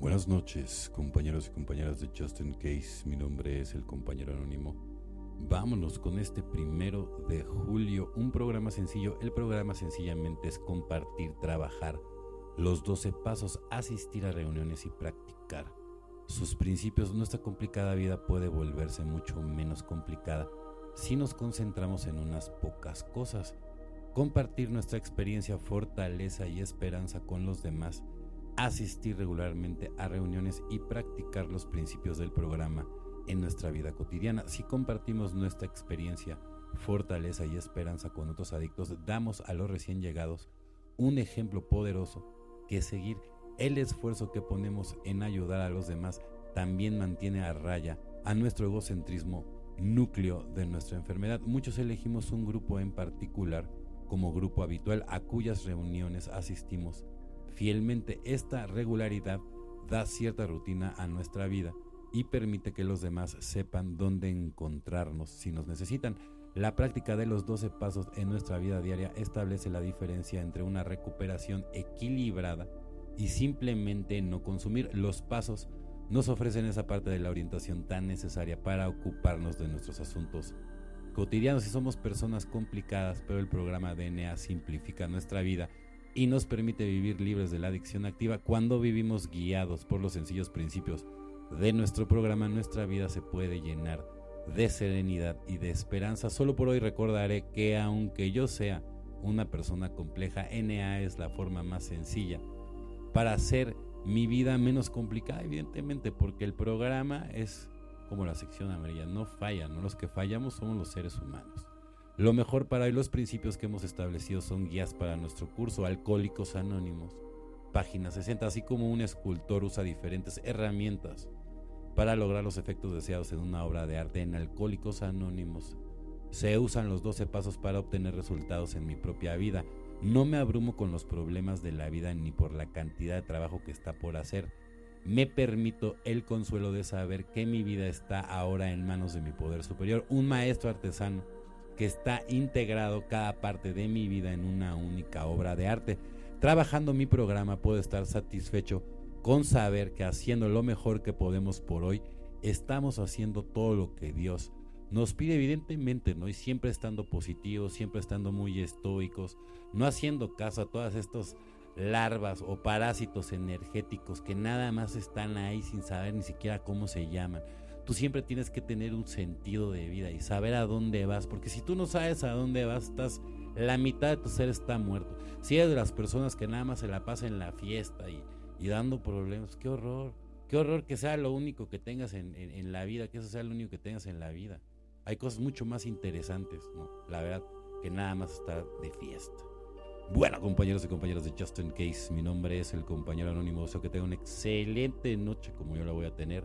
Buenas noches, compañeros y compañeras de Justin Case. Mi nombre es el compañero anónimo. Vámonos con este primero de julio, un programa sencillo. El programa sencillamente es compartir, trabajar los 12 pasos, asistir a reuniones y practicar sus principios. Nuestra complicada vida puede volverse mucho menos complicada si nos concentramos en unas pocas cosas. Compartir nuestra experiencia, fortaleza y esperanza con los demás asistir regularmente a reuniones y practicar los principios del programa en nuestra vida cotidiana. Si compartimos nuestra experiencia, fortaleza y esperanza con otros adictos, damos a los recién llegados un ejemplo poderoso que seguir. El esfuerzo que ponemos en ayudar a los demás también mantiene a raya a nuestro egocentrismo núcleo de nuestra enfermedad. Muchos elegimos un grupo en particular como grupo habitual a cuyas reuniones asistimos fielmente. Esta regularidad da cierta rutina a nuestra vida y permite que los demás sepan dónde encontrarnos si nos necesitan. La práctica de los 12 pasos en nuestra vida diaria establece la diferencia entre una recuperación equilibrada y simplemente no consumir. Los pasos nos ofrecen esa parte de la orientación tan necesaria para ocuparnos de nuestros asuntos cotidianos y somos personas complicadas, pero el programa DNA simplifica nuestra vida y nos permite vivir libres de la adicción activa cuando vivimos guiados por los sencillos principios de nuestro programa, nuestra vida se puede llenar de serenidad y de esperanza. Solo por hoy recordaré que aunque yo sea una persona compleja, NA es la forma más sencilla para hacer mi vida menos complicada, evidentemente, porque el programa es como la sección amarilla, no falla, ¿no? los que fallamos somos los seres humanos. Lo mejor para hoy, los principios que hemos establecido son guías para nuestro curso Alcohólicos Anónimos, página 60, así como un escultor usa diferentes herramientas para lograr los efectos deseados en una obra de arte en Alcohólicos Anónimos. Se usan los 12 pasos para obtener resultados en mi propia vida. No me abrumo con los problemas de la vida ni por la cantidad de trabajo que está por hacer. Me permito el consuelo de saber que mi vida está ahora en manos de mi poder superior, un maestro artesano que está integrado cada parte de mi vida en una única obra de arte. Trabajando mi programa puedo estar satisfecho con saber que haciendo lo mejor que podemos por hoy, estamos haciendo todo lo que Dios nos pide evidentemente, ¿no? Y siempre estando positivos, siempre estando muy estoicos, no haciendo caso a todas estas larvas o parásitos energéticos que nada más están ahí sin saber ni siquiera cómo se llaman tú siempre tienes que tener un sentido de vida y saber a dónde vas, porque si tú no sabes a dónde vas, estás la mitad de tu ser está muerto. Si eres de las personas que nada más se la pasan en la fiesta y, dando problemas, qué horror, qué horror que sea lo único que tengas en, en, la vida, que eso sea lo único que tengas en la vida. Hay cosas mucho más interesantes, ¿no? La verdad, que nada más estar de fiesta. Bueno, compañeros y compañeras de Justin Case, mi nombre es el compañero anónimo. Deseo que tenga una excelente noche como yo la voy a tener.